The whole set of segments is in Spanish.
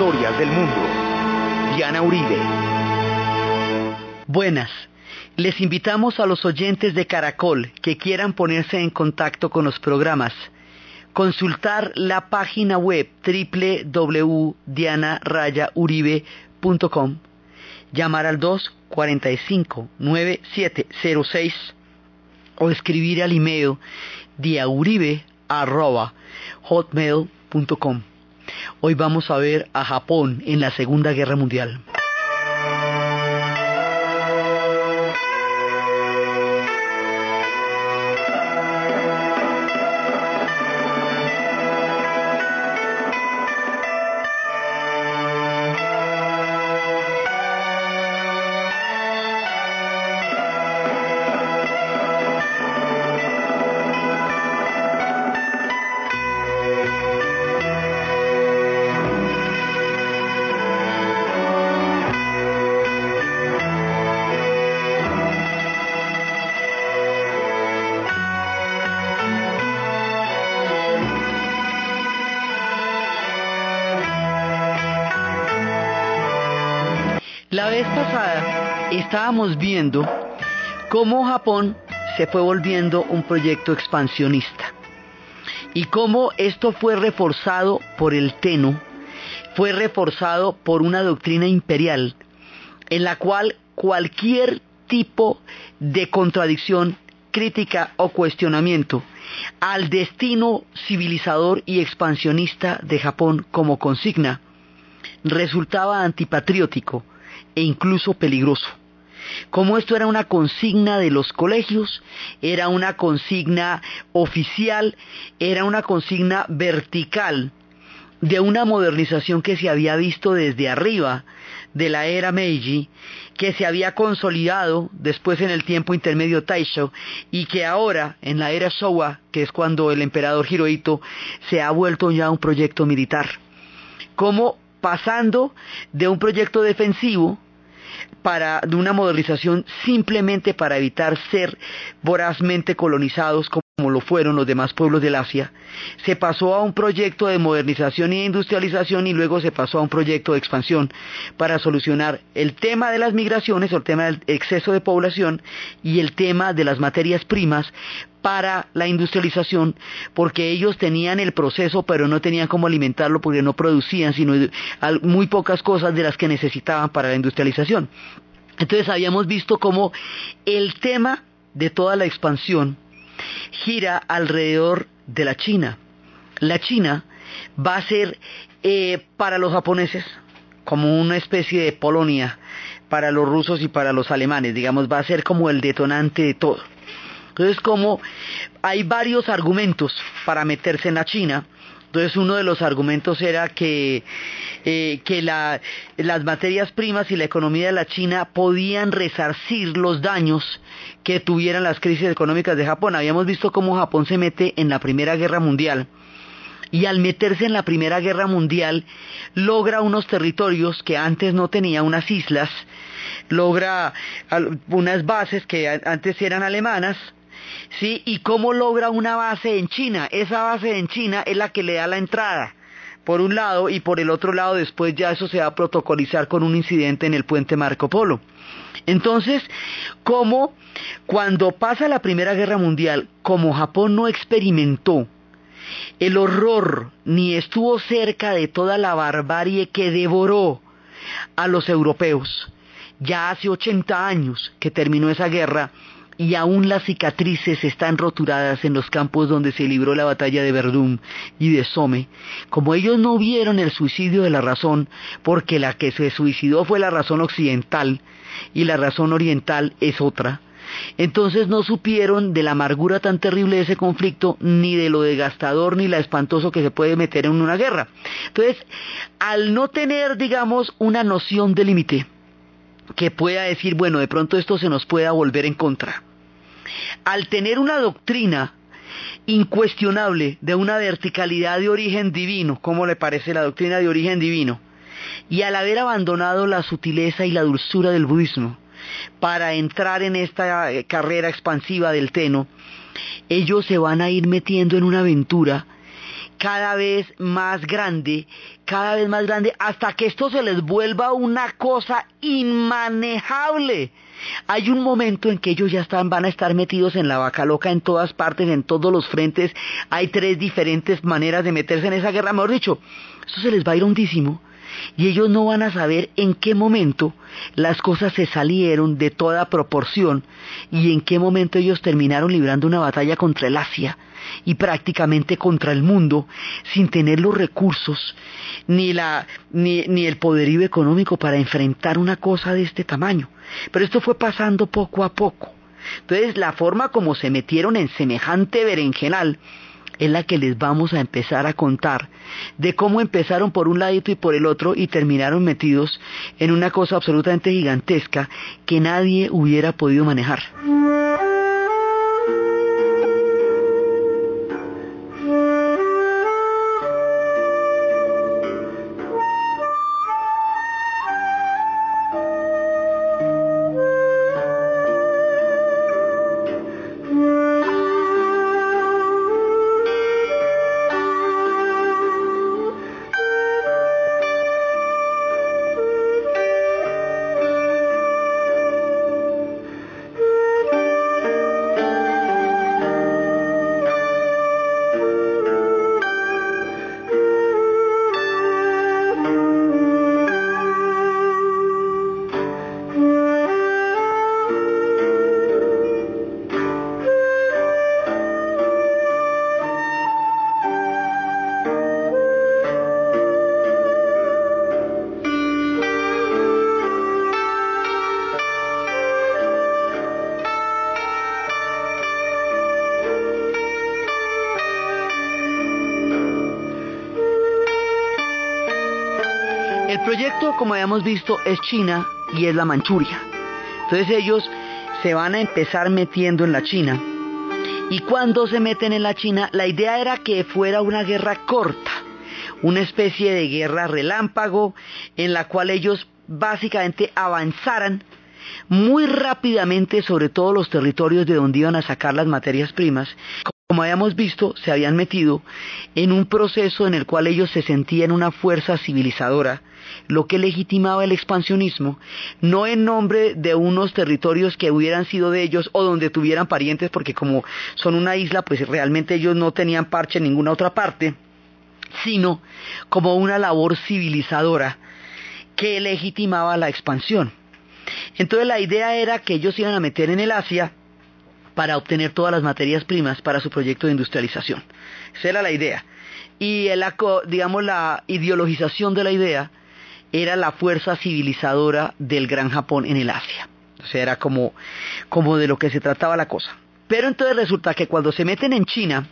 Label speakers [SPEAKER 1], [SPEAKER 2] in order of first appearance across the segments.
[SPEAKER 1] del mundo. Diana Uribe.
[SPEAKER 2] Buenas. Les invitamos a los oyentes de Caracol que quieran ponerse en contacto con los programas. Consultar la página web www.dianarayauribe.com. Llamar al 245-9706 o escribir al email diauribe.hotmail.com. Hoy vamos a ver a Japón en la Segunda Guerra Mundial. Viendo cómo Japón se fue volviendo un proyecto expansionista y cómo esto fue reforzado por el Teno, fue reforzado por una doctrina imperial en la cual cualquier tipo de contradicción, crítica o cuestionamiento al destino civilizador y expansionista de Japón como consigna resultaba antipatriótico e incluso peligroso. Como esto era una consigna de los colegios, era una consigna oficial, era una consigna vertical de una modernización que se había visto desde arriba de la era Meiji, que se había consolidado después en el tiempo intermedio Taisho y que ahora en la era Showa, que es cuando el emperador Hirohito se ha vuelto ya un proyecto militar. Como pasando de un proyecto defensivo para de una modernización simplemente para evitar ser vorazmente colonizados como lo fueron los demás pueblos del Asia, se pasó a un proyecto de modernización e industrialización y luego se pasó a un proyecto de expansión para solucionar el tema de las migraciones o el tema del exceso de población y el tema de las materias primas para la industrialización porque ellos tenían el proceso pero no tenían cómo alimentarlo porque no producían sino muy pocas cosas de las que necesitaban para la industrialización. Entonces habíamos visto cómo el tema de toda la expansión gira alrededor de la China. La China va a ser eh, para los japoneses como una especie de Polonia para los rusos y para los alemanes, digamos, va a ser como el detonante de todo. Entonces, como hay varios argumentos para meterse en la China, entonces uno de los argumentos era que, eh, que la, las materias primas y la economía de la China podían resarcir los daños que tuvieran las crisis económicas de Japón. Habíamos visto cómo Japón se mete en la Primera Guerra Mundial y al meterse en la Primera Guerra Mundial logra unos territorios que antes no tenía, unas islas, logra unas bases que antes eran alemanas, ¿sí? Y cómo logra una base en China. Esa base en China es la que le da la entrada por un lado y por el otro lado después ya eso se va a protocolizar con un incidente en el puente Marco Polo. Entonces, como cuando pasa la Primera Guerra Mundial, como Japón no experimentó el horror ni estuvo cerca de toda la barbarie que devoró a los europeos, ya hace 80 años que terminó esa guerra, y aún las cicatrices están roturadas en los campos donde se libró la batalla de Verdún y de Somme. Como ellos no vieron el suicidio de la razón, porque la que se suicidó fue la razón occidental y la razón oriental es otra, entonces no supieron de la amargura tan terrible de ese conflicto, ni de lo desgastador ni la espantoso que se puede meter en una guerra. Entonces, al no tener, digamos, una noción de límite, que pueda decir, bueno, de pronto esto se nos pueda volver en contra, al tener una doctrina incuestionable de una verticalidad de origen divino, como le parece la doctrina de origen divino, y al haber abandonado la sutileza y la dulzura del budismo para entrar en esta eh, carrera expansiva del Teno, ellos se van a ir metiendo en una aventura cada vez más grande, cada vez más grande, hasta que esto se les vuelva una cosa inmanejable. Hay un momento en que ellos ya están, van a estar metidos en la vaca loca en todas partes, en todos los frentes. Hay tres diferentes maneras de meterse en esa guerra. Mejor dicho, eso se les va a ir hondísimo y ellos no van a saber en qué momento las cosas se salieron de toda proporción y en qué momento ellos terminaron librando una batalla contra el Asia y prácticamente contra el mundo sin tener los recursos ni, la, ni, ni el poderío económico para enfrentar una cosa de este tamaño. Pero esto fue pasando poco a poco. Entonces la forma como se metieron en semejante berenjenal es la que les vamos a empezar a contar de cómo empezaron por un ladito y por el otro y terminaron metidos en una cosa absolutamente gigantesca que nadie hubiera podido manejar. Como habíamos visto, es China y es la Manchuria. Entonces ellos se van a empezar metiendo en la China. Y cuando se meten en la China, la idea era que fuera una guerra corta, una especie de guerra relámpago en la cual ellos básicamente avanzaran muy rápidamente sobre todos los territorios de donde iban a sacar las materias primas. Como habíamos visto, se habían metido en un proceso en el cual ellos se sentían una fuerza civilizadora lo que legitimaba el expansionismo, no en nombre de unos territorios que hubieran sido de ellos o donde tuvieran parientes, porque como son una isla, pues realmente ellos no tenían parche en ninguna otra parte, sino como una labor civilizadora que legitimaba la expansión. Entonces la idea era que ellos iban a meter en el Asia para obtener todas las materias primas para su proyecto de industrialización. Esa era la idea. Y digamos la ideologización de la idea era la fuerza civilizadora del Gran Japón en el Asia. O sea, era como, como de lo que se trataba la cosa. Pero entonces resulta que cuando se meten en China,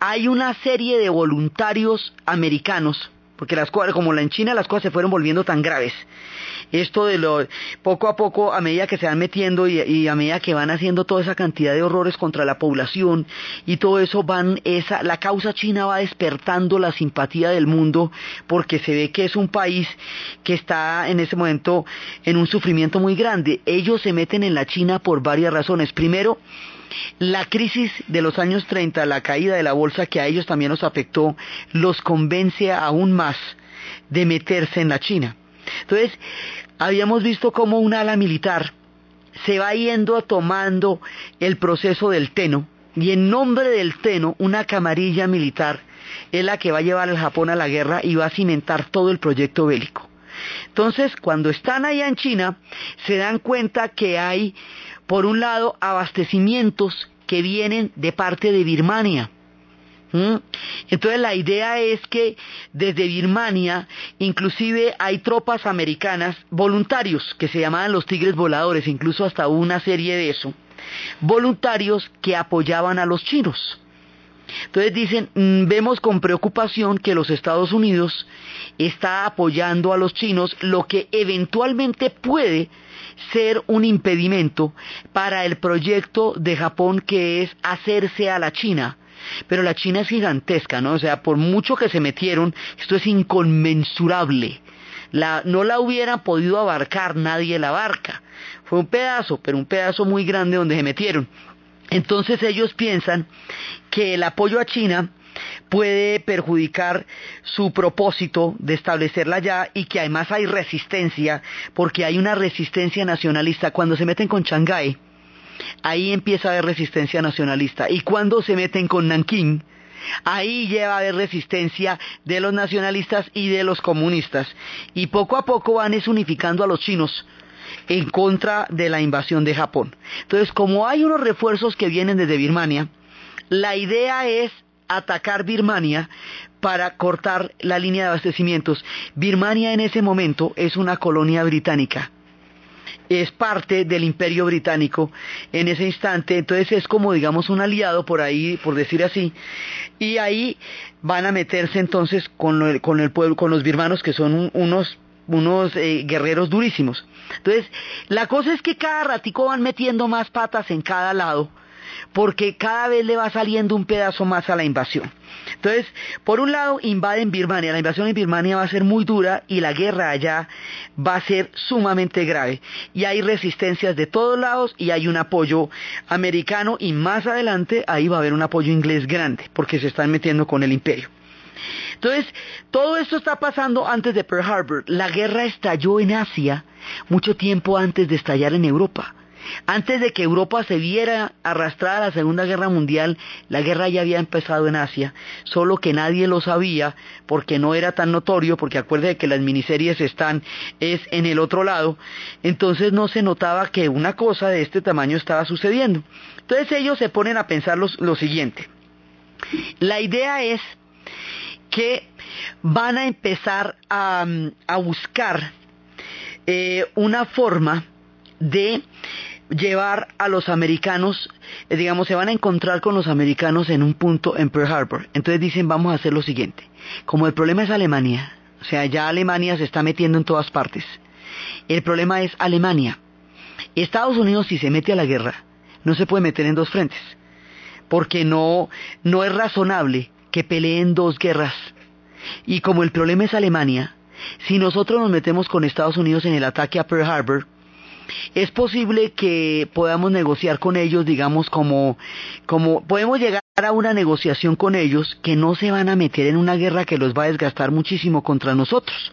[SPEAKER 2] hay una serie de voluntarios americanos, porque las cosas, como en China las cosas se fueron volviendo tan graves, esto de lo poco a poco a medida que se van metiendo y, a medida que van haciendo toda esa cantidad de horrores contra la población y todo eso van esa la causa china va despertando la simpatía del mundo porque se ve que es un país que está en ese momento en un sufrimiento muy grande. Ellos se meten en la China por varias razones. Primero, la crisis de los años 30, la caída de la bolsa que a ellos también los afectó, los convence aún más de meterse en la China. Entonces, habíamos visto cómo un ala militar se va yendo tomando el proceso del Teno, y en nombre del Teno, una camarilla militar es la que va a llevar al Japón a la guerra y va a cimentar todo el proyecto bélico. Entonces, cuando están allá en China, se dan cuenta que hay, por un lado, abastecimientos que vienen de parte de Birmania. Entonces la idea es que desde Birmania inclusive hay tropas americanas voluntarios que se llamaban los tigres voladores, incluso hasta una serie de eso, voluntarios que apoyaban a los chinos. Entonces dicen, mm, vemos con preocupación que los Estados Unidos está apoyando a los chinos, lo que eventualmente puede ser un impedimento para el proyecto de Japón que es hacerse a la China pero la China es gigantesca, ¿no? O sea, por mucho que se metieron, esto es inconmensurable. no la hubiera podido abarcar nadie la barca. Fue un pedazo, pero un pedazo muy grande donde se metieron. Entonces ellos piensan que el apoyo a China puede perjudicar su propósito de establecerla allá y que además hay resistencia, porque hay una resistencia nacionalista. Cuando se meten con Shanghái, ahí empieza a haber resistencia nacionalista. Y cuando se meten con Nankín, ahí lleva a haber resistencia de los nacionalistas y de los comunistas. Y poco a poco van unificando a los chinos en contra de la invasión de Japón. Entonces, como hay unos refuerzos que vienen desde Birmania, la idea es atacar Birmania para cortar la línea de abastecimientos. Birmania en ese momento es una colonia británica es parte del imperio británico en ese instante, entonces es como digamos un aliado por ahí, por decir así, y ahí van a meterse entonces con, el, con el pueblo, con los birmanos que son unos unos eh, guerreros durísimos. Entonces, la cosa es que cada ratico van metiendo más patas en cada lado, porque cada vez le va saliendo un pedazo más a la invasión. Entonces, por un lado, invaden Birmania. La invasión en Birmania va a ser muy dura y la guerra allá va a ser sumamente grave. Y hay resistencias de todos lados y hay un apoyo americano y más adelante ahí va a haber un apoyo inglés grande, porque se están metiendo con el imperio. Entonces, todo esto está pasando antes de Pearl Harbor. La guerra estalló en Asia mucho tiempo antes de estallar en Europa. Antes de que Europa se viera arrastrada a la Segunda Guerra Mundial, la guerra ya había empezado en Asia, solo que nadie lo sabía porque no era tan notorio, porque acuérdate que las miniseries están es en el otro lado, entonces no se notaba que una cosa de este tamaño estaba sucediendo. Entonces ellos se ponen a pensar lo siguiente. La idea es que van a empezar a, buscar eh, una forma de llevar a los americanos, eh, digamos, se van a encontrar con los americanos en un punto en Pearl Harbor. Entonces dicen, vamos a hacer lo siguiente. Como el problema es Alemania, o sea, ya Alemania se está metiendo en todas partes. El problema es Alemania. Estados Unidos, si se mete a la guerra, no se puede meter en dos frentes. Porque no, no es razonable que peleen dos guerras. Y como el problema es Alemania, si nosotros nos metemos con Estados Unidos en el ataque a Pearl Harbor, es posible que podamos negociar con ellos, digamos, como, como podemos llegar a una negociación con ellos que no se van a meter en una guerra que los va a desgastar muchísimo contra nosotros.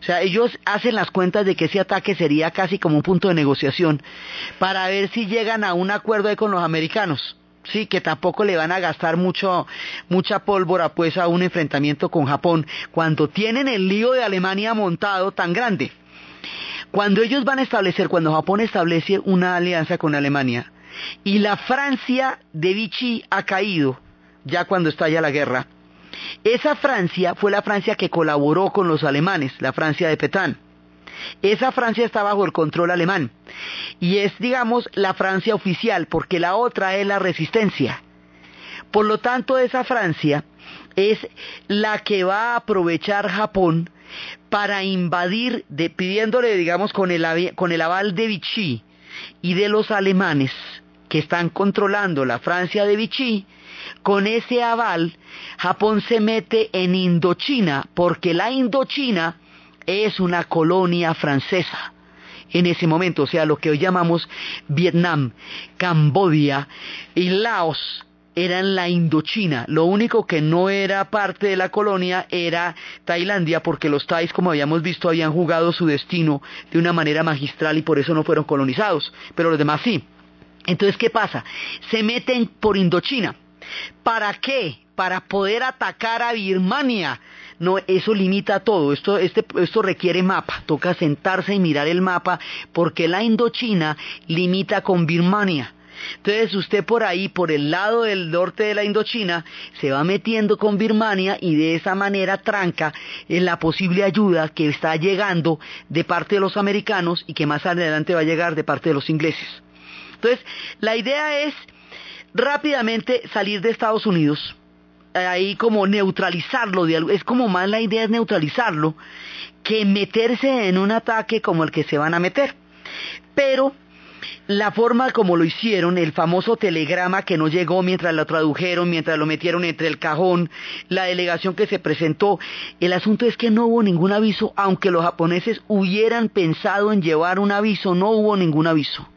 [SPEAKER 2] O sea, ellos hacen las cuentas de que ese ataque sería casi como un punto de negociación para ver si llegan a un acuerdo con los americanos sí, que tampoco le van a gastar mucho, mucha pólvora pues a un enfrentamiento con Japón, cuando tienen el lío de Alemania montado tan grande. Cuando ellos van a establecer, cuando Japón establece una alianza con Alemania, y la Francia de Vichy ha caído, ya cuando estalla la guerra, esa Francia fue la Francia que colaboró con los alemanes, la Francia de Petain. Esa Francia está bajo el control alemán y es, digamos, la Francia oficial, porque la otra es la resistencia. Por lo tanto, esa Francia es la que va a aprovechar Japón para invadir, pidiéndole, digamos, con el, con el aval de Vichy y de los alemanes que están controlando la Francia de Vichy, con ese aval, Japón se mete en Indochina, porque la Indochina es una colonia francesa. En ese momento, o sea, lo que hoy llamamos Vietnam, Cambodia y Laos eran la Indochina. Lo único que no era parte de la colonia era Tailandia, porque los Thais, como habíamos visto, habían jugado su destino de una manera magistral y por eso no fueron colonizados, pero los demás sí. Entonces, ¿qué pasa? Se meten por Indochina. ¿Para qué? Para poder atacar a Birmania no, eso limita todo. Esto, este, esto requiere mapa. Toca sentarse y mirar el mapa porque la Indochina limita con Birmania. Entonces usted por ahí, por el lado del norte de la Indochina, se va metiendo con Birmania y de esa manera tranca en la posible ayuda que está llegando de parte de los americanos y que más adelante va a llegar de parte de los ingleses. Entonces, la idea es rápidamente salir de Estados Unidos, ahí como neutralizarlo, es como más la idea es neutralizarlo que meterse en un ataque como el que se van a meter. Pero la forma como lo hicieron, el famoso telegrama que no llegó mientras lo tradujeron, mientras lo metieron entre el cajón, la delegación que se presentó, el asunto es que no hubo ningún aviso, aunque los japoneses hubieran pensado en llevar un aviso, no hubo ningún aviso.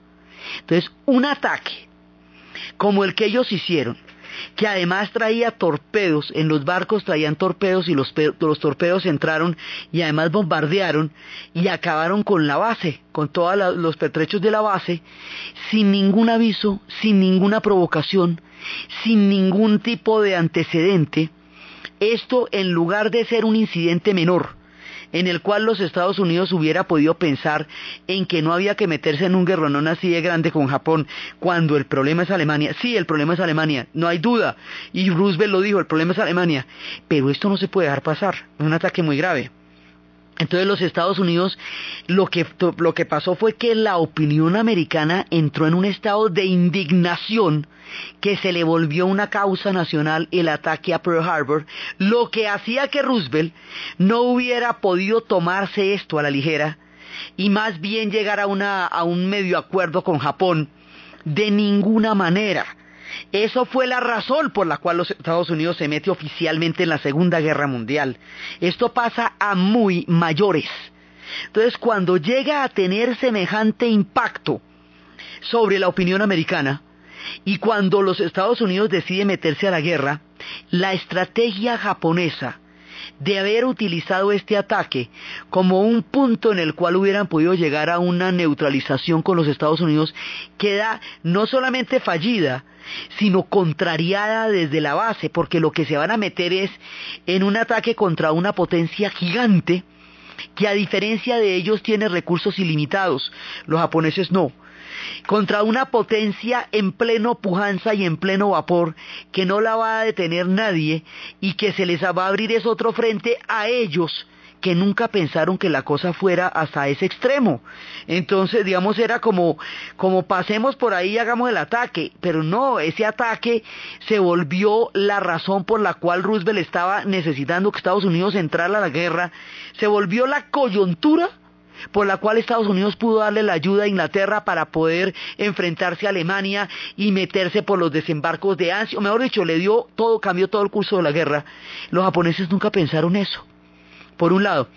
[SPEAKER 2] Entonces, un ataque como el que ellos hicieron, que además traía torpedos, en los barcos traían torpedos y los, los torpedos entraron y además bombardearon y acabaron con la base, con todos los pertrechos de la base, sin ningún aviso, sin ninguna provocación, sin ningún tipo de antecedente, esto en lugar de ser un incidente menor, en el cual los Estados Unidos hubiera podido pensar en que no había que meterse en un guerronón así de grande con Japón cuando el problema es Alemania. Sí, el problema es Alemania, no hay duda. Y Roosevelt lo dijo, el problema es Alemania. Pero esto no se puede dejar pasar, es un ataque muy grave. Entonces los Estados Unidos lo que, lo que pasó fue que la opinión americana entró en un estado de indignación que se le volvió una causa nacional el ataque a Pearl Harbor, lo que hacía que Roosevelt no hubiera podido tomarse esto a la ligera y más bien llegar a, una, a un medio acuerdo con Japón de ninguna manera. Eso fue la razón por la cual los Estados Unidos se mete oficialmente en la Segunda Guerra Mundial. Esto pasa a muy mayores. Entonces, cuando llega a tener semejante impacto sobre la opinión americana, y cuando los Estados Unidos deciden meterse a la guerra, la estrategia japonesa de haber utilizado este ataque como un punto en el cual hubieran podido llegar a una neutralización con los Estados Unidos queda no solamente fallida, sino contrariada desde la base, porque lo que se van a meter es en un ataque contra una potencia gigante que a diferencia de ellos tiene recursos ilimitados, los japoneses no contra una potencia en pleno pujanza y en pleno vapor que no la va a detener nadie y que se les va a abrir ese otro frente a ellos que nunca pensaron que la cosa fuera hasta ese extremo. Entonces, digamos, era como, como pasemos por ahí y hagamos el ataque, pero no, ese ataque se volvió la razón por la cual Roosevelt estaba necesitando que Estados Unidos entrara a la guerra, se volvió la coyuntura por la cual Estados Unidos pudo darle la ayuda a Inglaterra para poder enfrentarse a Alemania y meterse por los desembarcos de Anzio, mejor dicho, le dio todo, cambió todo el curso de la guerra. Los japoneses nunca pensaron eso. Por un lado,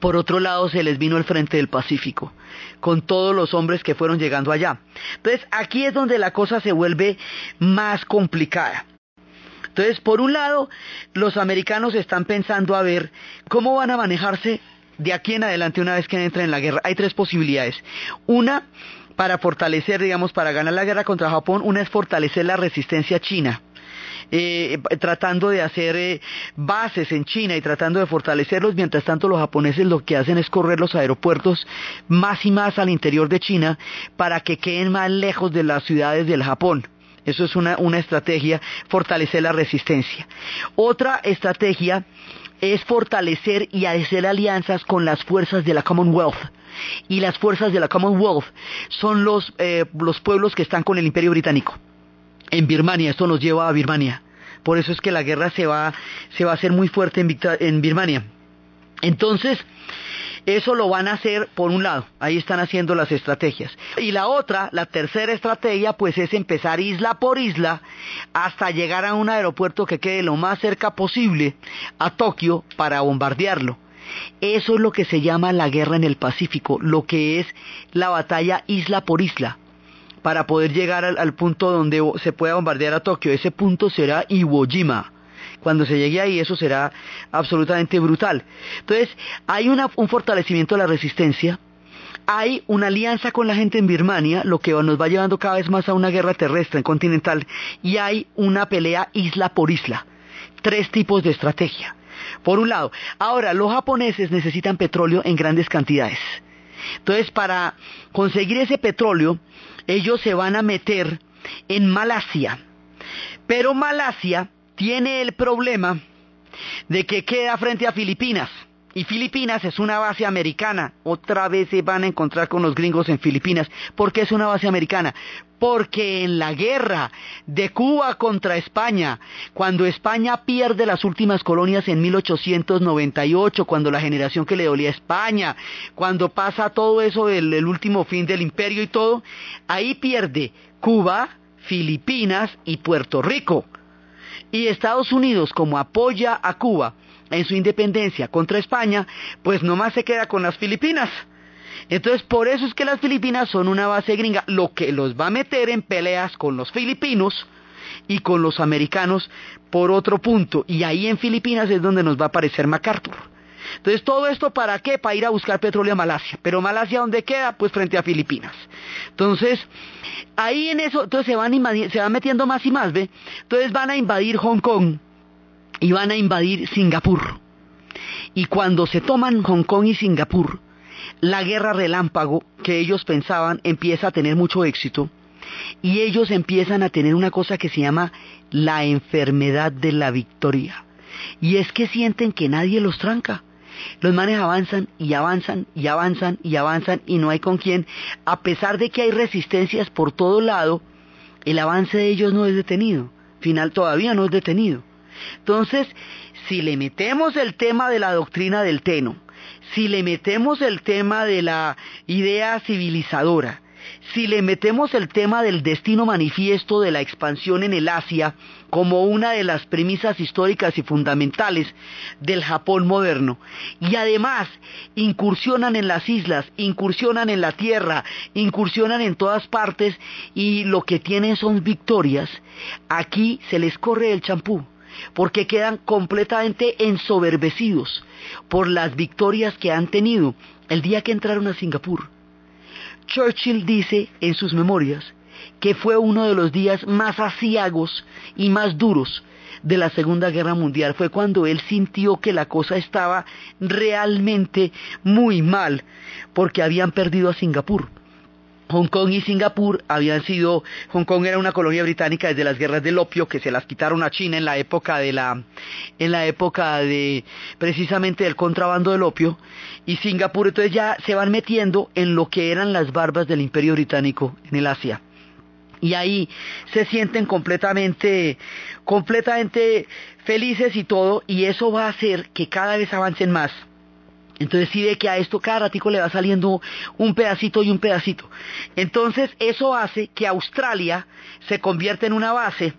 [SPEAKER 2] por otro lado se les vino el frente del Pacífico, con todos los hombres que fueron llegando allá. Entonces aquí es donde la cosa se vuelve más complicada. Entonces, por un lado, los americanos están pensando a ver cómo van a manejarse de aquí en adelante una vez que entren en la guerra. Hay tres posibilidades. Una, para fortalecer, digamos, para ganar la guerra contra Japón, una es fortalecer la resistencia china. Eh, tratando de hacer eh, bases en China y tratando de fortalecerlos, mientras tanto los japoneses lo que hacen es correr los aeropuertos más y más al interior de China para que queden más lejos de las ciudades del Japón. Eso es una, una estrategia, fortalecer la resistencia. Otra estrategia es fortalecer y hacer alianzas con las fuerzas de la Commonwealth. Y las fuerzas de la Commonwealth son los, eh, los pueblos que están con el Imperio Británico. En Birmania, esto nos lleva a Birmania. Por eso es que la guerra se va, se va a hacer muy fuerte en, en Birmania. Entonces, eso lo van a hacer por un lado, ahí están haciendo las estrategias. Y la otra, la tercera estrategia, pues es empezar isla por isla hasta llegar a un aeropuerto que quede lo más cerca posible a Tokio para bombardearlo. Eso es lo que se llama la guerra en el Pacífico, lo que es la batalla isla por isla para poder llegar al, punto donde se pueda bombardear a Tokio. Ese punto será Iwo Jima cuando se llegue ahí eso será absolutamente brutal. Entonces, hay un fortalecimiento de la resistencia, hay una alianza con la gente en Birmania, lo que nos va llevando cada vez más a una guerra terrestre, continental, y hay una pelea isla por isla. Tres tipos de estrategia. Por un lado, ahora los japoneses necesitan petróleo en grandes cantidades. Entonces, para conseguir ese petróleo, ellos se van a meter en Malasia. Pero Malasia tiene el problema de que queda frente a Filipinas. Y Filipinas es una base americana. Otra vez se van a encontrar con los gringos en Filipinas. ¿Por qué es una base americana? Porque en la guerra de Cuba contra España, cuando España pierde las últimas colonias en 1898, cuando la generación que le dolía a España, cuando pasa todo eso el último fin del imperio y todo, ahí pierde Cuba, Filipinas y Puerto Rico. Y Estados Unidos, como apoya a Cuba en su independencia contra España, pues nomás se queda con las Filipinas. Entonces, por eso es que las Filipinas son una base gringa, lo que los va a meter en peleas con los filipinos y con los americanos por otro punto. Y ahí en Filipinas es donde nos va a aparecer MacArthur. Entonces, ¿todo esto para qué? Para ir a buscar petróleo a Malasia. Pero Malasia, ¿dónde queda? Pues frente a Filipinas. Entonces, ahí en eso, entonces se van, se van metiendo más y más, ¿ve? Entonces van a invadir Hong Kong y van a invadir Singapur. Y cuando se toman Hong Kong y Singapur, la guerra relámpago que ellos pensaban empieza a tener mucho éxito y ellos empiezan a tener una cosa que se llama la enfermedad de la victoria. Y es que sienten que nadie los tranca. Los manes avanzan y avanzan y avanzan y avanzan y no hay con quién. A pesar de que hay resistencias por todo lado, el avance de ellos no es detenido. Final todavía no es detenido. Entonces, si le metemos el tema de la doctrina del Teno, si le metemos el tema de la idea civilizadora, si le metemos el tema del destino manifiesto de la expansión en el Asia como una de las premisas históricas y fundamentales del Japón moderno, y además incursionan en las islas, incursionan en la tierra, incursionan en todas partes y lo que tienen son victorias, aquí se les corre el champú porque quedan completamente ensoberbecidos por las victorias que han tenido el día que entraron a Singapur. Churchill dice en sus memorias que fue uno de los días más asiagos y más duros de la Segunda Guerra Mundial. Fue cuando él sintió que la cosa estaba realmente muy mal porque habían perdido a Singapur. Hong Kong y Singapur habían sido, Hong Kong era una colonia británica desde las guerras del opio que se las quitaron a China en la época de la, en la época de precisamente del contrabando del opio y Singapur entonces ya se van metiendo en lo que eran las barbas del imperio británico en el Asia. Y ahí se sienten completamente, completamente felices y todo, y eso va a hacer que cada vez avancen más entonces sí ve que a esto cada ratico le va saliendo un pedacito y un pedacito. Entonces eso hace que Australia se convierta en una base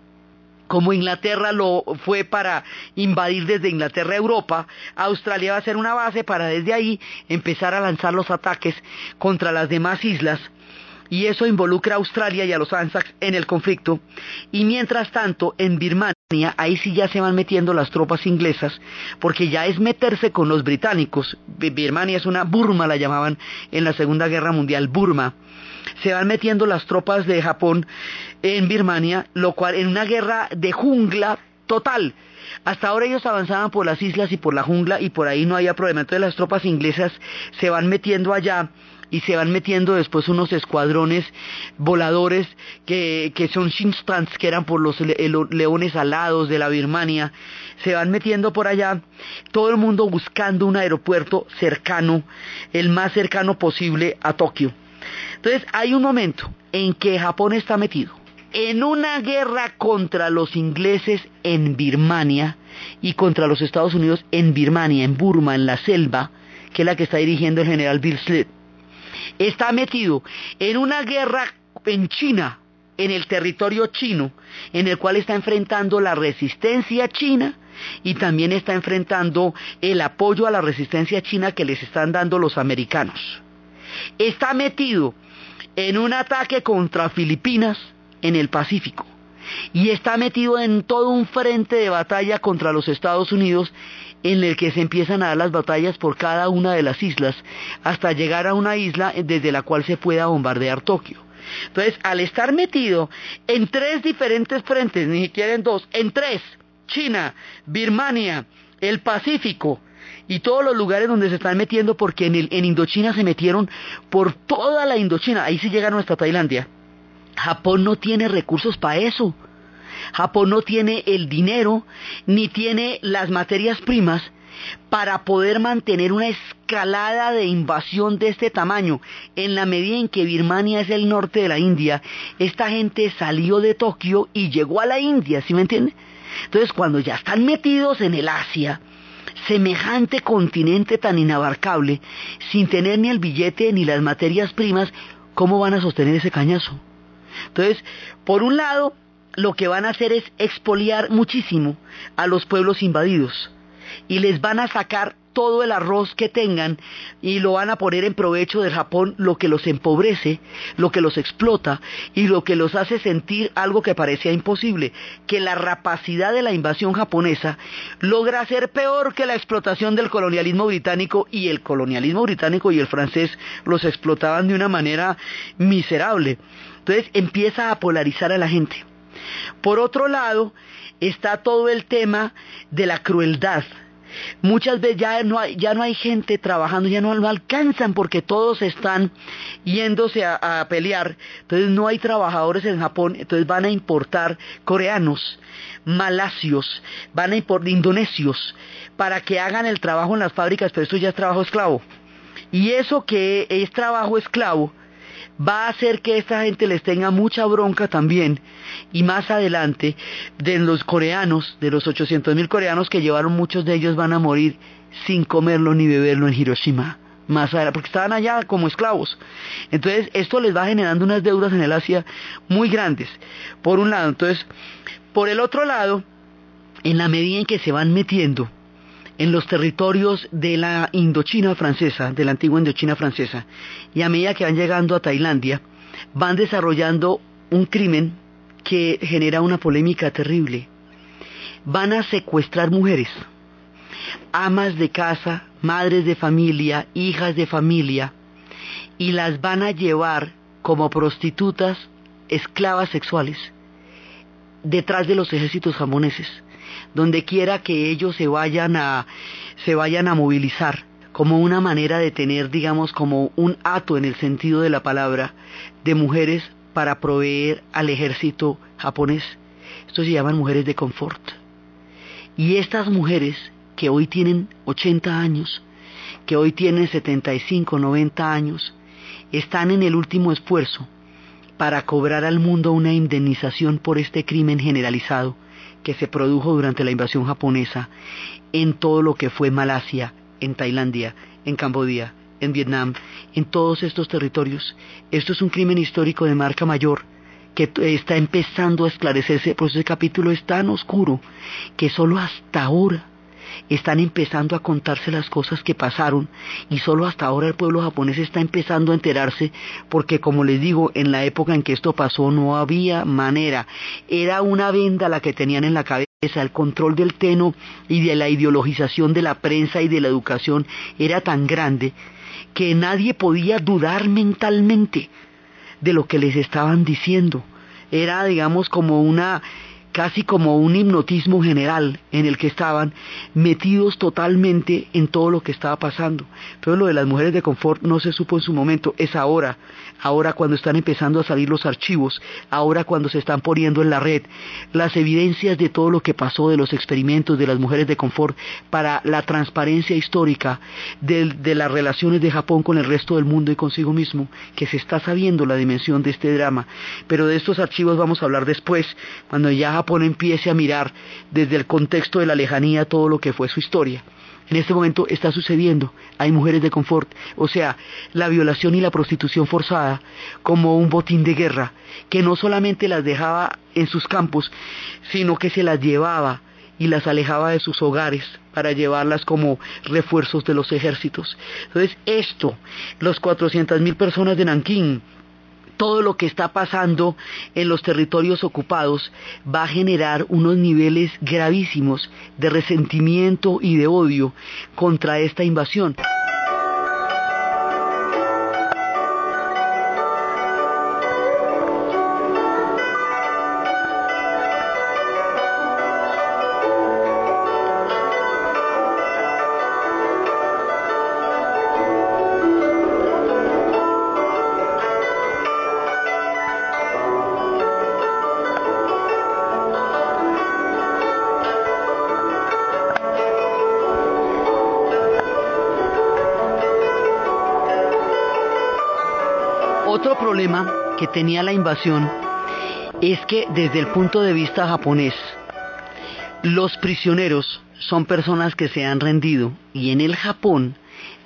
[SPEAKER 2] como Inglaterra lo fue para invadir desde Inglaterra a Europa, Australia va a ser una base para desde ahí empezar a lanzar los ataques contra las demás islas y eso involucra a Australia y a los Anzacs en el conflicto. Y mientras tanto, en Birmania, ahí sí ya se van metiendo las tropas inglesas, porque ya es meterse con los británicos. Birmania es una Burma, la llamaban en la Segunda Guerra Mundial, Burma. Se van metiendo las tropas de Japón en Birmania, lo cual en una guerra de jungla total. Hasta ahora ellos avanzaban por las islas y por la jungla y por ahí no había problema. Entonces las tropas inglesas se van metiendo allá y se van metiendo después unos escuadrones voladores que, que son Shinstans, que eran por los leones alados de la Birmania, se van metiendo por allá, todo el mundo buscando un aeropuerto cercano, el más cercano posible a Tokio. Entonces hay un momento en que Japón está metido en una guerra contra los ingleses en Birmania y contra los Estados Unidos en Birmania, en Burma, en la selva, que es la que está dirigiendo el general Bill Slade está metido en una guerra en China, en el territorio chino, en el cual está enfrentando la resistencia china y también está enfrentando el apoyo a la resistencia china que les están dando los americanos. Está metido en un ataque contra Filipinas en el Pacífico y está metido en todo un frente de batalla contra los Estados Unidos en el que se empiezan a dar las batallas por cada una de las islas hasta llegar a una isla desde la cual se pueda bombardear Tokio. Entonces, al estar metido en tres diferentes frentes, ni siquiera en dos, en tres, China, Birmania, el Pacífico y todos los lugares donde se están metiendo, porque en, Indochina se metieron por toda la Indochina, ahí sí llegaron hasta Tailandia. Japón no tiene recursos para eso. Japón no tiene el dinero ni tiene las materias primas para poder mantener una escalada de invasión de este tamaño. En la medida en que Birmania es el norte de la India, esta gente salió de Tokio y llegó a la India, ¿sí me entiende? Entonces, cuando ya están metidos en el Asia, semejante continente tan inabarcable, sin tener ni el billete ni las materias primas, ¿cómo van a sostener ese cañazo? Entonces, por un lado, lo que van a hacer es expoliar muchísimo a los pueblos invadidos y les van a sacar todo el arroz que tengan y lo van a poner en provecho del Japón, lo que los empobrece, lo que los explota y lo que los hace sentir algo que parecía imposible, que la rapacidad de la invasión japonesa logra ser peor que la explotación del colonialismo británico y el colonialismo británico y el francés los explotaban de una manera miserable. Entonces empieza a polarizar a la gente. Por otro lado, está todo el tema de la crueldad. Muchas veces ya no hay, gente trabajando, ya no, no alcanzan porque todos están yéndose a, a, pelear. Entonces no hay trabajadores en Japón, entonces van a importar coreanos, malasios, van a importar indonesios para que hagan el trabajo en las fábricas, pero esto ya es trabajo esclavo. Y eso que es trabajo esclavo, va a hacer que esta gente les tenga mucha bronca también y más adelante de los coreanos, de los 800 mil coreanos que llevaron muchos de ellos van a morir sin comerlo ni beberlo en Hiroshima más adelante, porque estaban allá como esclavos. Entonces, esto les va generando unas deudas en el Asia muy grandes, por un lado. Entonces, por el otro lado, en la medida en que se van metiendo en los territorios de la Indochina francesa, de la antigua Indochina francesa, y a medida que van llegando a Tailandia, van desarrollando un crimen que genera una polémica terrible. Van a secuestrar mujeres, amas de casa, madres de familia, hijas de familia, y las van a llevar como prostitutas, esclavas sexuales, detrás de los ejércitos japoneses donde quiera que ellos se vayan a se vayan a movilizar como una manera de tener digamos como un ato en el sentido de la palabra de mujeres para proveer al ejército japonés. Esto se llaman mujeres de confort. Y estas mujeres que hoy tienen 80 años que hoy tienen 75 90 años están en el último esfuerzo para cobrar al mundo una indemnización por este crimen generalizado que se produjo durante la invasión japonesa en todo lo que fue Malasia, en Tailandia, en Camboya, en Vietnam, en todos estos territorios. Esto es un crimen histórico de marca mayor que está empezando a esclarecerse, por ese capítulo es tan oscuro que solo hasta ahora están empezando a contarse las cosas que pasaron y solo hasta ahora el pueblo japonés está empezando a enterarse porque como les digo, en la época en que esto pasó no había manera, era una venda la que tenían en la cabeza, el control del teno y de la ideologización de la prensa y de la educación era tan grande que nadie podía dudar mentalmente de lo que les estaban diciendo. Era, digamos, como una casi como un hipnotismo general en el que estaban metidos totalmente en todo lo que estaba pasando. Pero lo de las mujeres de confort no se supo en su momento, es ahora, ahora cuando están empezando a salir los archivos, ahora cuando se están poniendo en la red las evidencias de todo lo que pasó de los experimentos de las mujeres de confort para la transparencia histórica de, las relaciones de Japón con el resto del mundo y consigo mismo, que se está sabiendo la dimensión de este drama. Pero de estos archivos vamos a hablar después, cuando ya Japón empiece a mirar desde el contexto de la lejanía todo lo que fue su historia. En este momento está sucediendo, hay mujeres de confort, o sea, la violación y la prostitución forzada como un botín de guerra, que no solamente las dejaba en sus campos, sino que se las llevaba y las alejaba de sus hogares para llevarlas como refuerzos de los ejércitos. Entonces, esto, los 400.000 personas de Nankín, todo lo que está pasando en los territorios ocupados va a generar unos niveles gravísimos de resentimiento y de odio contra esta invasión. Que tenía la invasión es que desde el punto de vista japonés, los prisioneros son personas que se han rendido y en el Japón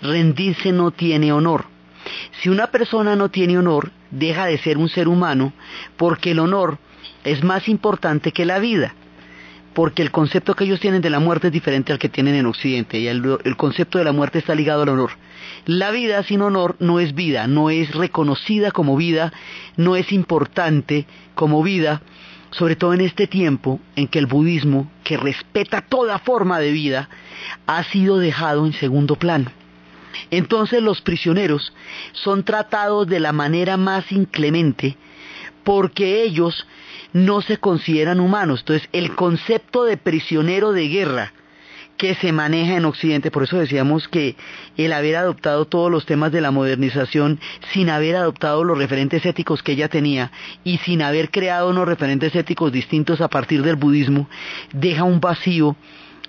[SPEAKER 2] rendirse no tiene honor. Si una persona no tiene honor, deja de ser un ser humano porque el honor es más importante que la vida. Porque el concepto que ellos tienen de la muerte es diferente al que tienen en Occidente y el, concepto de la muerte está ligado al honor. La vida sin honor no es vida, no es reconocida como vida, no es importante como vida, sobre todo en este tiempo en que el budismo, que respeta toda forma de vida, ha sido dejado en segundo plano. Entonces los prisioneros son tratados de la manera más inclemente porque ellos no se consideran humanos. Entonces, el concepto de prisionero de guerra que se maneja en Occidente, por eso decíamos que el haber adoptado todos los temas de la modernización sin haber adoptado los referentes éticos que ella tenía y sin haber creado unos referentes éticos distintos a partir del budismo, deja un vacío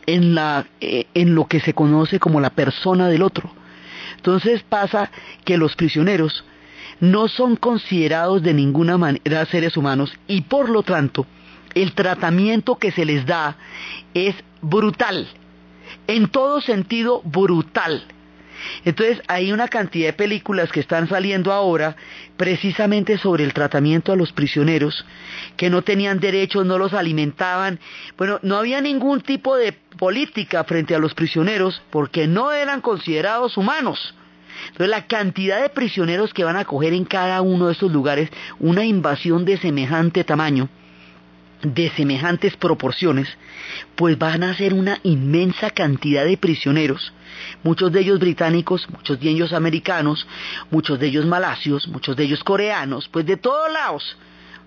[SPEAKER 2] en, la, eh, en lo que se conoce como la persona del otro. Entonces pasa que los prisioneros no son considerados de ninguna manera seres humanos y por lo tanto el tratamiento que se les da es brutal, en todo sentido brutal. Entonces hay una cantidad de películas que están saliendo ahora precisamente sobre el tratamiento a los prisioneros, que no tenían derechos, no los alimentaban. Bueno, no había ningún tipo de política frente a los prisioneros porque no eran considerados humanos. Entonces la cantidad de prisioneros que van a coger en cada uno de estos lugares, una invasión de semejante tamaño, de semejantes proporciones, pues van a ser una inmensa cantidad de prisioneros, muchos de ellos británicos, muchos de ellos americanos, muchos de ellos malasios, muchos de ellos coreanos, pues de todos lados,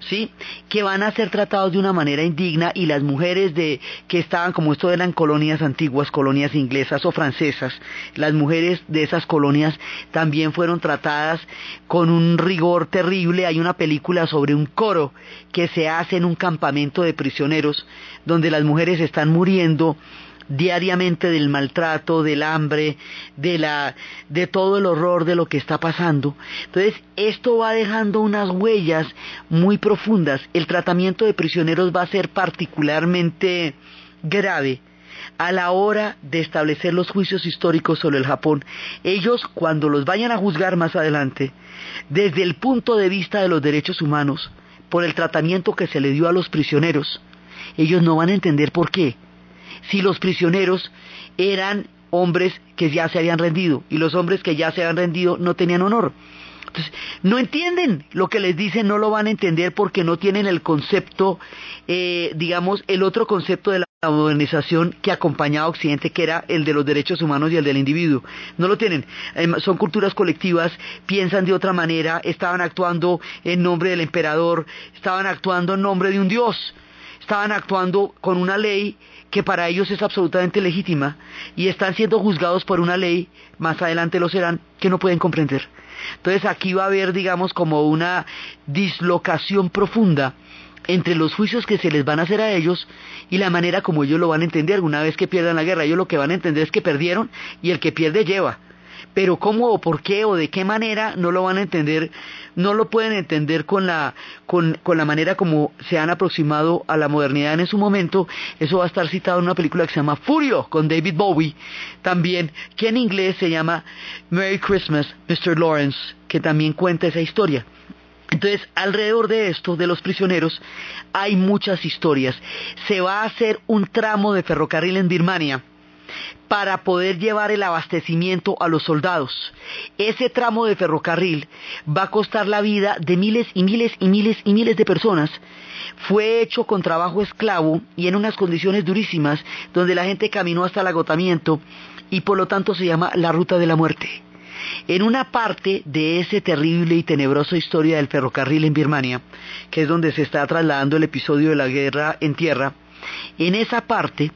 [SPEAKER 2] ¿sí? Que van a ser tratados de una manera indigna y las mujeres de que estaban como esto eran colonias antiguas, colonias inglesas o francesas, las mujeres de esas colonias también fueron tratadas con un rigor terrible. Hay una película sobre un coro que se hace en un campamento de prisioneros donde las mujeres están muriendo diariamente del maltrato, del hambre, de la de todo el horror de lo que está pasando. Entonces, esto va dejando unas huellas muy profundas. El tratamiento de prisioneros va a ser particularmente grave a la hora de establecer los juicios históricos sobre el Japón. Ellos, cuando los vayan a juzgar más adelante, desde el punto de vista de los derechos humanos, por el tratamiento que se le dio a los prisioneros, ellos no van a entender por qué si los prisioneros eran hombres que ya se habían rendido y los hombres que ya se habían rendido no tenían honor. Entonces, no entienden lo que les dicen, no lo van a entender porque no tienen el concepto, eh, digamos, el otro concepto de la modernización que acompañaba a Occidente, que era el de los derechos humanos y el del individuo. No lo tienen. son culturas colectivas, piensan de otra manera, estaban actuando en nombre del emperador, estaban actuando en nombre de un dios, estaban actuando con una ley que para ellos es absolutamente legítima y están siendo juzgados por una ley, más adelante lo serán, que no pueden comprender. Entonces aquí va a haber, digamos, como una dislocación profunda entre los juicios que se les van a hacer a ellos y la manera como ellos lo van a entender. Una vez que pierdan la guerra, ellos lo que van a entender es que perdieron y el que pierde lleva pero cómo o por qué o de qué manera no lo van a entender, no lo pueden entender con la, con, con la manera como se han aproximado a la modernidad en su momento. Eso va a estar citado en una película que se llama Furio con David Bowie, también, que en inglés se llama Merry Christmas, Mr. Lawrence, que también cuenta esa historia. Entonces, alrededor de esto, de los prisioneros, hay muchas historias. Se va a hacer un tramo de ferrocarril en Birmania para poder llevar el abastecimiento a los soldados. Ese tramo de ferrocarril va a costar la vida de miles y miles y miles y miles de personas. Fue hecho con trabajo esclavo y en unas condiciones durísimas donde la gente caminó hasta el agotamiento y por lo tanto se llama la ruta de la muerte. En una parte de ese terrible y tenebroso historia del ferrocarril en Birmania, que es donde se está trasladando el episodio de la guerra en tierra, en esa parte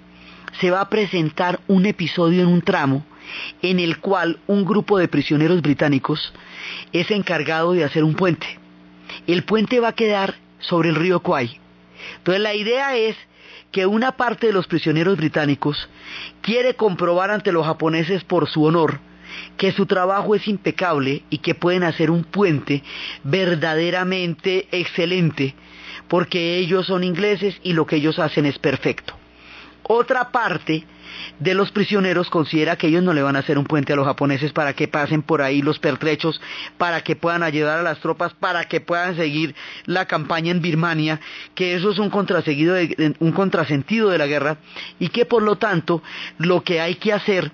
[SPEAKER 2] se va a presentar un episodio en un tramo en el cual un grupo de prisioneros británicos es encargado de hacer un puente. El puente va a quedar sobre el río Kwai. Entonces la idea es que una parte de los prisioneros británicos quiere comprobar ante los japoneses por su honor que su trabajo es impecable y que pueden hacer un puente verdaderamente excelente porque ellos son ingleses y lo que ellos hacen es perfecto. Otra parte de los prisioneros considera que ellos no le van a hacer un puente a los japoneses para que pasen por ahí los pertrechos, para que puedan ayudar a las tropas, para que puedan seguir la campaña en Birmania, que eso es un, un contrasentido de la guerra y que por lo tanto lo que hay que hacer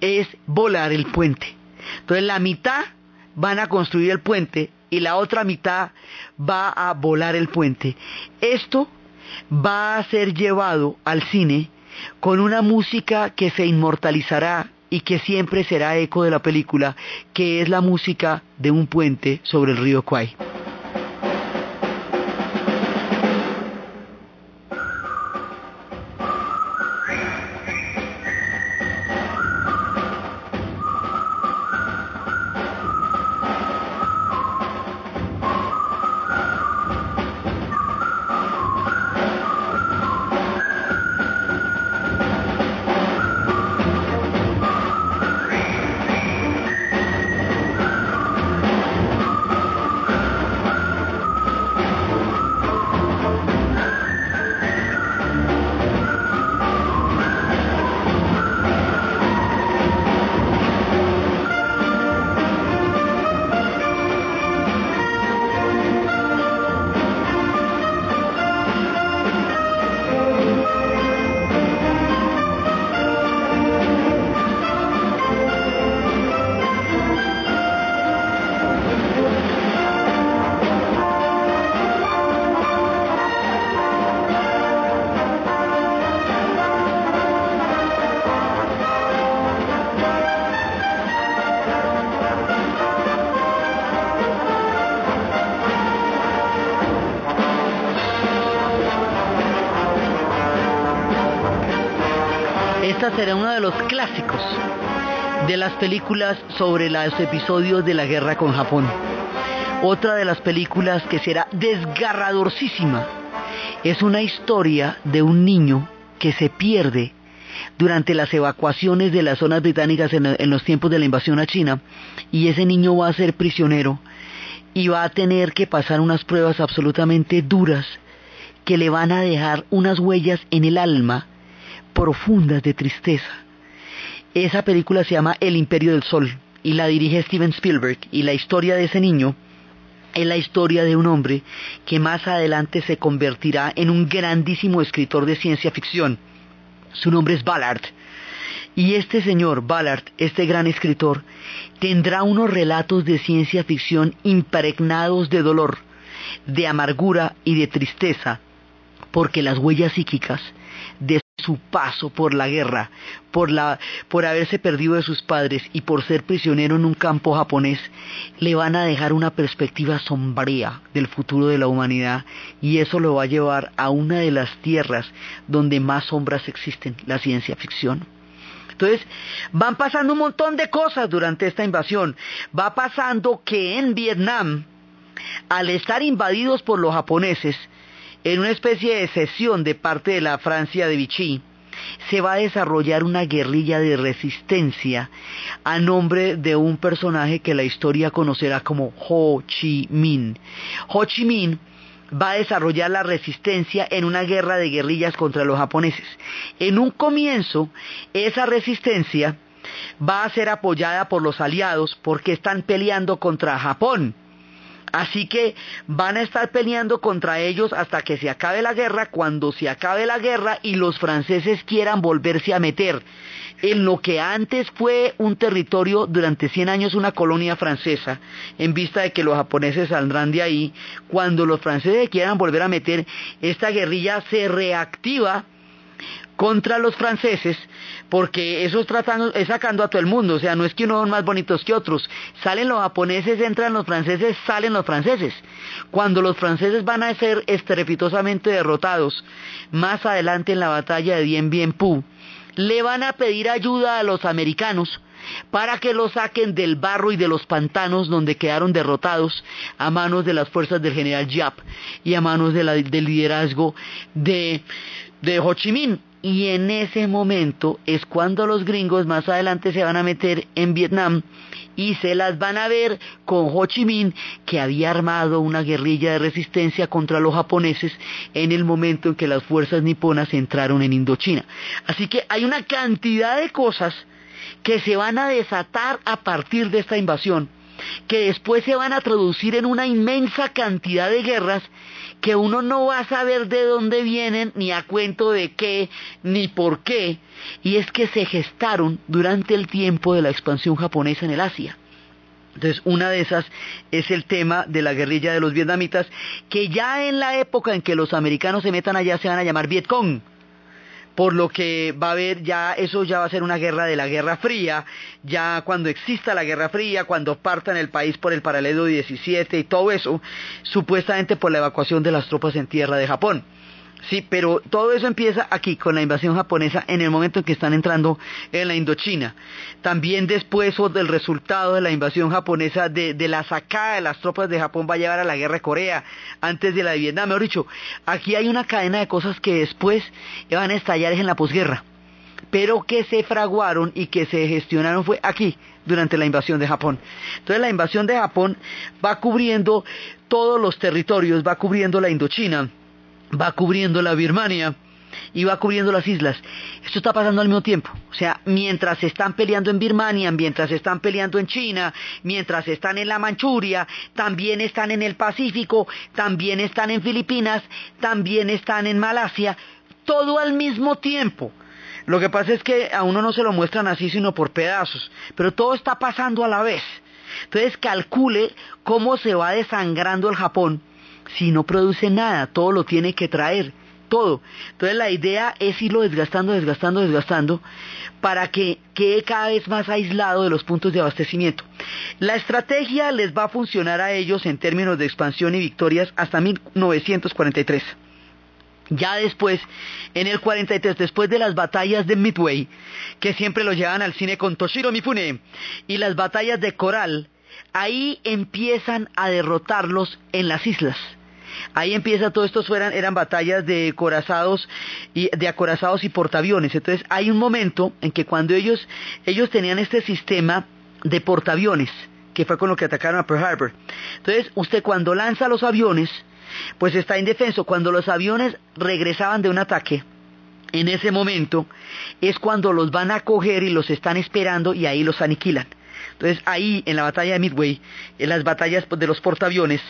[SPEAKER 2] es volar el puente. Entonces la mitad van a construir el puente y la otra mitad va a volar el puente. Esto va a ser llevado al cine con una música que se inmortalizará y que siempre será eco de la película, que es la música de un puente sobre el río Kwai. Películas sobre los episodios de la guerra con Japón. Otra de las películas que será desgarradorcísima es una historia de un niño que se pierde durante las evacuaciones de las zonas británicas en, en, los tiempos de la invasión a China y ese niño va a ser prisionero y va a tener que pasar unas pruebas absolutamente duras que le van a dejar unas huellas en el alma profundas de tristeza. Esa película se llama El Imperio del Sol y la dirige Steven Spielberg y la historia de ese niño es la historia de un hombre que más adelante se convertirá en un grandísimo escritor de ciencia ficción. Su nombre es Ballard. Y este señor, Ballard, este gran escritor, tendrá unos relatos de ciencia ficción impregnados de dolor, de amargura y de tristeza, porque las huellas psíquicas de su paso por la guerra, por, la, por haberse perdido de sus padres y por ser prisionero en un campo japonés, le van a dejar una perspectiva sombría del futuro de la humanidad y eso lo va a llevar a una de las tierras donde más sombras existen, la ciencia ficción. Entonces, van pasando un montón de cosas durante esta invasión. Va pasando que en Vietnam, al estar invadidos por los japoneses, en una especie de sesión de parte de la Francia de Vichy, se va a desarrollar una guerrilla de resistencia a nombre de un personaje que la historia conocerá como Ho Chi Minh. Ho Chi Minh va a desarrollar la resistencia en una guerra de guerrillas contra los japoneses. En un comienzo, esa resistencia va a ser apoyada por los aliados porque están peleando contra Japón Así que van a estar peleando contra ellos hasta que se acabe la guerra, cuando se acabe la guerra y los franceses quieran volverse a meter. En lo que antes fue un territorio durante 100 años una colonia francesa, en vista de que los japoneses saldrán de ahí, cuando los franceses quieran volver a meter, esta guerrilla se reactiva contra los franceses, porque eso es, tratando, es sacando a todo el mundo, o sea, no es que unos son más bonitos que otros, salen los japoneses, entran los franceses, salen los franceses. Cuando los franceses van a ser estrepitosamente derrotados, más adelante en la batalla de Dien Bien Phu, le van a pedir ayuda a los americanos para que los saquen del barro y de los pantanos donde quedaron derrotados a manos de las fuerzas del general Yap y a manos del liderazgo de, de Ho Chi Minh y en ese momento es cuando los gringos más adelante se van a meter en Vietnam y se las van a ver con Ho Chi Minh que había armado una guerrilla de resistencia contra los japoneses en el momento en que las fuerzas niponas entraron en Indochina. Así que hay una cantidad de cosas que se van a desatar a partir de esta invasión, que después se van a traducir en una inmensa cantidad de guerras que uno no va a saber de dónde vienen, ni a cuento de qué, ni por qué, y es que se gestaron durante el tiempo de la expansión japonesa en el Asia. Entonces, una de esas es el tema de la guerrilla de los vietnamitas, que ya en la época en que los americanos se metan allá se van a llamar Vietcong por lo que va a haber ya, eso ya va a ser una guerra de la Guerra Fría, ya cuando exista la Guerra Fría, cuando partan el país por el paralelo 17 y todo eso, supuestamente por la evacuación de las tropas en tierra de Japón. Sí, pero todo eso empieza aquí con la invasión japonesa en el momento en que están entrando en la Indochina. También después del resultado de la invasión japonesa, de, la sacada de las tropas de Japón va a llevar a la guerra de Corea, antes de la de Vietnam. Mejor dicho, aquí hay una cadena de cosas que después van a estallar en la posguerra, pero que se fraguaron y que se gestionaron fue aquí, durante la invasión de Japón. Entonces la invasión de Japón va cubriendo todos los territorios, va cubriendo la Indochina va cubriendo la Birmania y va cubriendo las islas. Esto está pasando al mismo tiempo. O sea, mientras están peleando en Birmania, mientras están peleando en China, mientras están en la Manchuria, también están en el Pacífico, también están en Filipinas, también están en Malasia, todo al mismo tiempo. Lo que pasa es que a uno no se lo muestran así, sino por pedazos, pero todo está pasando a la vez. Entonces calcule cómo se va desangrando el Japón si no produce nada, todo lo tiene que traer, todo. Entonces la idea es irlo desgastando, desgastando, desgastando, para que quede cada vez más aislado de los puntos de abastecimiento. La estrategia les va a funcionar a ellos en términos de expansión y victorias hasta 1943. Ya después, en el 43, después de las batallas de Midway, que siempre lo llevan al cine con Toshiro Mifune, y las batallas de Coral, ahí empiezan a derrotarlos en las islas. Ahí empieza todo esto fueran, eran batallas de acorazados y de acorazados y portaaviones. Entonces hay un momento en que cuando ellos, ellos tenían este sistema de portaaviones, que fue con lo que atacaron a Pearl Harbor. Entonces, usted cuando lanza los aviones, pues está indefenso. Cuando los aviones regresaban de un ataque, en ese momento es cuando los van a coger y los están esperando y ahí los aniquilan. Entonces ahí en la batalla de Midway, en las batallas de los portaaviones,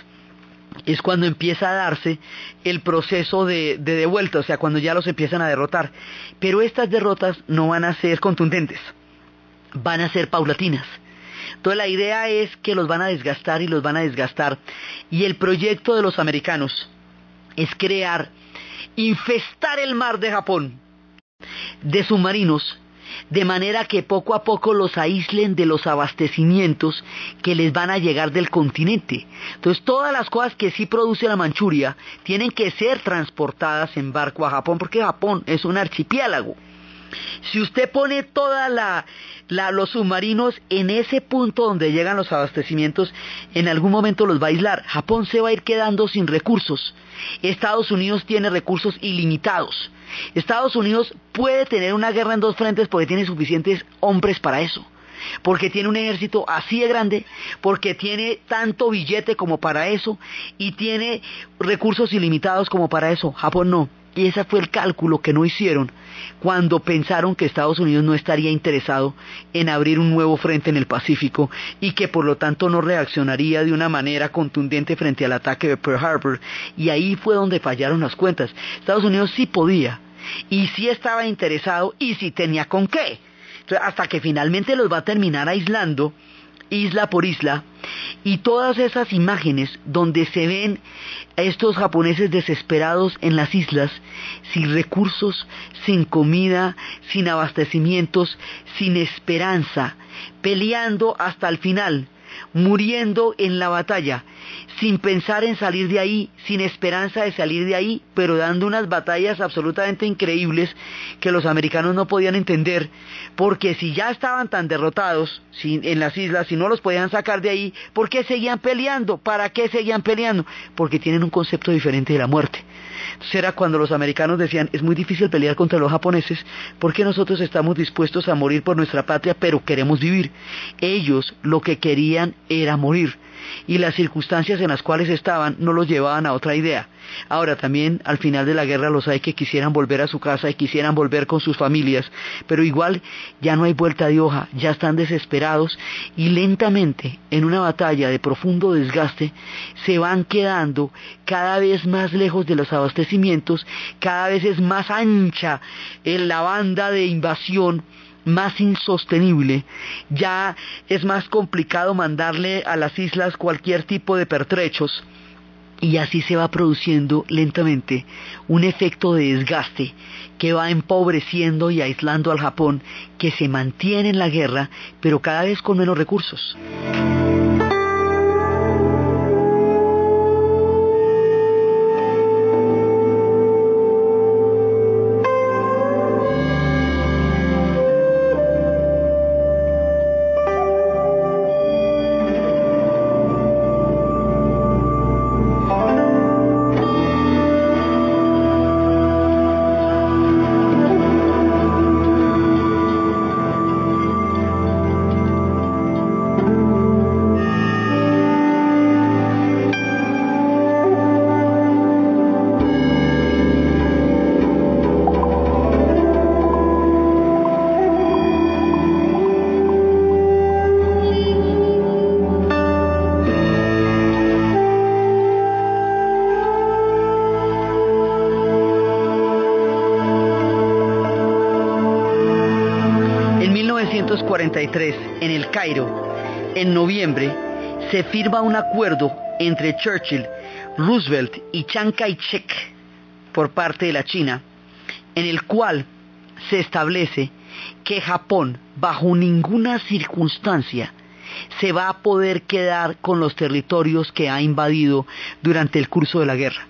[SPEAKER 2] es cuando empieza a darse el proceso de, de, devuelta, o sea, cuando ya los empiezan a derrotar. Pero estas derrotas no van a ser contundentes, van a ser paulatinas. Entonces la idea es que los van a desgastar y los van a desgastar. Y el proyecto de los americanos es crear, infestar el mar de Japón de submarinos de manera que poco a poco los aíslen de los abastecimientos que les van a llegar del continente. Entonces todas las cosas que sí produce la Manchuria tienen que ser transportadas en barco a Japón porque Japón es un archipiélago. Si usted pone toda la, los submarinos en ese punto donde llegan los abastecimientos, en algún momento los va a aislar. Japón se va a ir quedando sin recursos. Estados Unidos tiene recursos ilimitados. Estados Unidos puede tener una guerra en dos frentes porque tiene suficientes hombres para eso. Porque tiene un ejército así de grande, porque tiene tanto billete como para eso y tiene recursos ilimitados como para eso. Japón no. Y ese fue el cálculo que no hicieron cuando pensaron que Estados Unidos no estaría interesado en abrir un nuevo frente en el Pacífico y que por lo tanto no reaccionaría de una manera contundente frente al ataque de Pearl Harbor. Y ahí fue donde fallaron las cuentas. Estados Unidos sí podía y sí estaba interesado y sí tenía con qué. hasta que finalmente los va a terminar aislando isla por isla, y todas esas imágenes donde se ven a estos japoneses desesperados en las islas, sin recursos, sin comida, sin abastecimientos, sin esperanza, peleando hasta el final, muriendo en la batalla, sin pensar en salir de ahí, sin esperanza de salir de ahí, pero dando unas batallas absolutamente increíbles que los americanos no podían entender, porque si ya estaban tan derrotados en las islas, si no los podían sacar de ahí, ¿por qué seguían peleando? ¿Para qué seguían peleando? Porque tienen un concepto diferente de la muerte. Entonces era cuando los americanos decían, es muy difícil pelear contra los japoneses porque nosotros estamos dispuestos a morir por nuestra patria, pero queremos vivir. Ellos lo que querían era morir y las circunstancias en las cuales estaban no los llevaban a otra idea. Ahora también al final de la guerra los hay que quisieran volver a su casa y quisieran volver con sus familias, pero igual ya no hay vuelta de hoja, ya están desesperados y lentamente en una batalla de profundo desgaste se van quedando cada vez más lejos de los abastecimientos, cada vez es más ancha en la banda de invasión más insostenible, ya es más complicado mandarle a las islas cualquier tipo de pertrechos y así se va produciendo lentamente un efecto de desgaste que va empobreciendo y aislando al Japón, que se mantiene en la guerra, pero cada vez con menos recursos. En el Cairo, en noviembre, se firma un acuerdo entre Churchill, Roosevelt y Chiang Kai-shek por parte de la China, en el cual se establece que Japón, bajo ninguna circunstancia, se va a poder quedar con los territorios que ha invadido durante el curso de la guerra.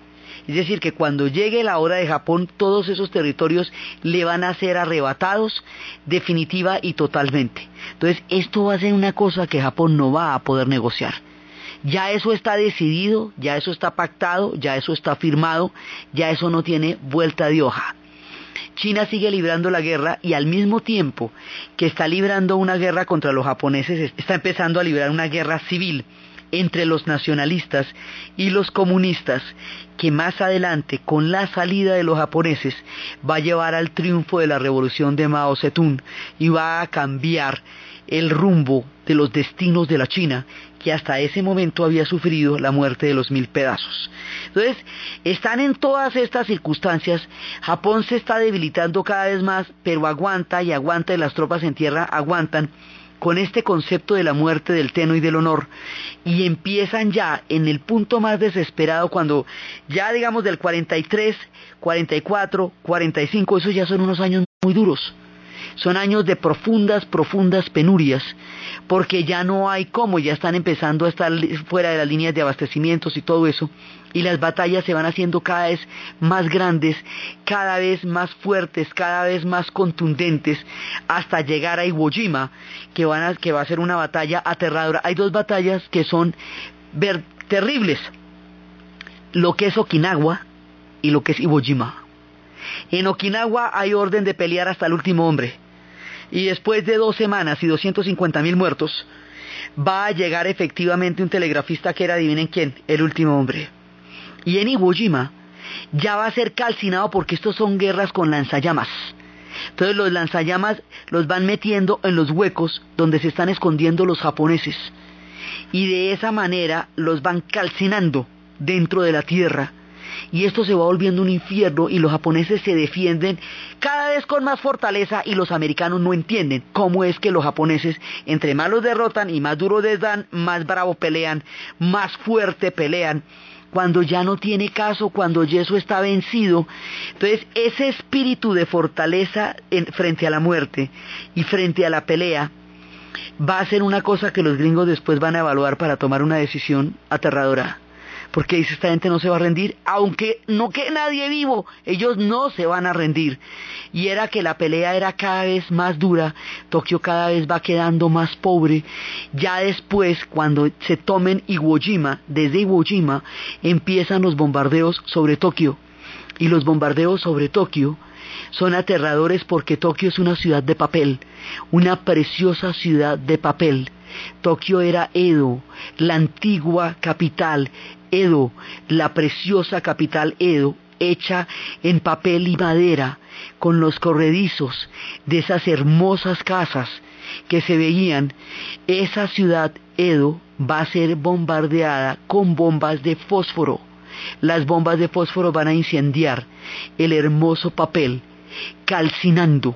[SPEAKER 2] Es decir, que cuando llegue la hora de Japón, todos esos territorios le van a ser arrebatados definitiva y totalmente. Entonces, esto va a ser una cosa que Japón no va a poder negociar. Ya eso está decidido, ya eso está pactado, ya eso está firmado, ya eso no tiene vuelta de hoja. China sigue librando la guerra y al mismo tiempo que está librando una guerra contra los japoneses, está empezando a librar una guerra civil entre los nacionalistas y los comunistas que más adelante, con la salida de los japoneses, va a llevar al triunfo de la revolución de Mao Zedong y va a cambiar el rumbo de los destinos de la China, que hasta ese momento había sufrido la muerte de los mil pedazos. Entonces, están en todas estas circunstancias, Japón se está debilitando cada vez más, pero aguanta y aguanta y las tropas en tierra aguantan, con este concepto de la muerte, del teno y del honor, y empiezan ya en el punto más desesperado cuando ya digamos del 43, 44, 45, esos ya son unos años muy duros. Son años de profundas, profundas penurias, porque ya no hay cómo, ya están empezando a estar fuera de las líneas de abastecimientos y todo eso, y las batallas se van haciendo cada vez más grandes, cada vez más fuertes, cada vez más contundentes, hasta llegar a Iwo que, van a, que va a ser una batalla aterradora. Hay dos batallas que son terribles, lo que es Okinawa y lo que es Iwo Jima. En Okinawa hay orden de pelear hasta el último hombre. Y después de dos semanas y 250 mil muertos, va a llegar efectivamente un telegrafista que era, adivinen quién, el último hombre. Y en Iwo Jima ya va a ser calcinado porque estos son guerras con lanzallamas. Entonces los lanzallamas los van metiendo en los huecos donde se están escondiendo los japoneses. Y de esa manera los van calcinando dentro de la tierra y esto se va volviendo un infierno y los japoneses se defienden cada vez con más fortaleza y los americanos no entienden cómo es que los japoneses entre más los derrotan y más duro les dan, más bravo pelean, más fuerte pelean cuando ya no tiene caso, cuando eso está vencido. Entonces, ese espíritu de fortaleza frente a la muerte y frente a la pelea va a ser una cosa que los gringos después van a evaluar para tomar una decisión aterradora porque dice esta gente no se va a rendir, aunque no quede nadie vivo, ellos no se van a rendir. Y era que la pelea era cada vez más dura, Tokio cada vez va quedando más pobre, ya después cuando se tomen Iwo Jima, desde Iwo Jima empiezan los bombardeos sobre Tokio y los bombardeos sobre Tokio son aterradores porque Tokio es una ciudad de papel, una preciosa ciudad de papel. Tokio era Edo, la antigua capital, Edo, la preciosa capital Edo, hecha en papel y madera, con los corredizos de esas hermosas casas que se veían, esa ciudad Edo va a ser bombardeada con bombas de fósforo. Las bombas de fósforo van a incendiar el hermoso papel, calcinando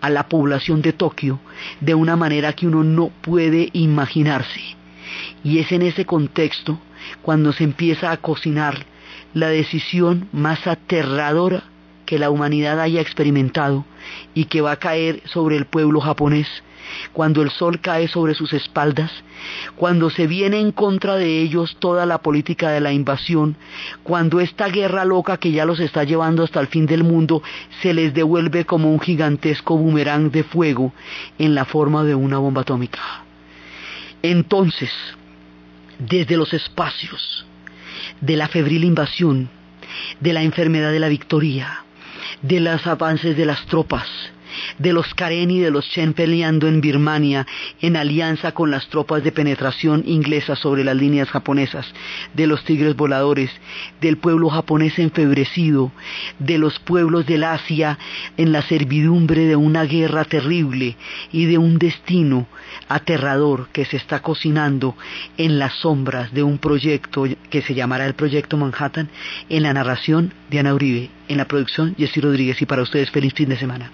[SPEAKER 2] a la población de Tokio de una manera que uno no puede imaginarse. Y es en ese contexto cuando se empieza a cocinar la decisión más aterradora que la humanidad haya experimentado y que va a caer sobre el pueblo japonés cuando el sol cae sobre sus espaldas, cuando se viene en contra de ellos toda la política de la invasión, cuando esta guerra loca que ya los está llevando hasta el fin del mundo se les devuelve como un gigantesco boomerang de fuego en la forma de una bomba atómica. Entonces, desde los espacios de la febril invasión, de la enfermedad de la victoria, de los avances de las tropas, de los Karen y de los Chen peleando en Birmania en alianza con las tropas de penetración inglesas sobre las líneas japonesas, de los tigres voladores, del pueblo japonés enfebrecido, de los pueblos del Asia en la servidumbre de una guerra terrible y de un destino aterrador que se está cocinando en las sombras de un proyecto que se llamará el Proyecto Manhattan, en la narración de Ana Uribe, en la producción Jessy Rodríguez y para ustedes feliz fin de semana.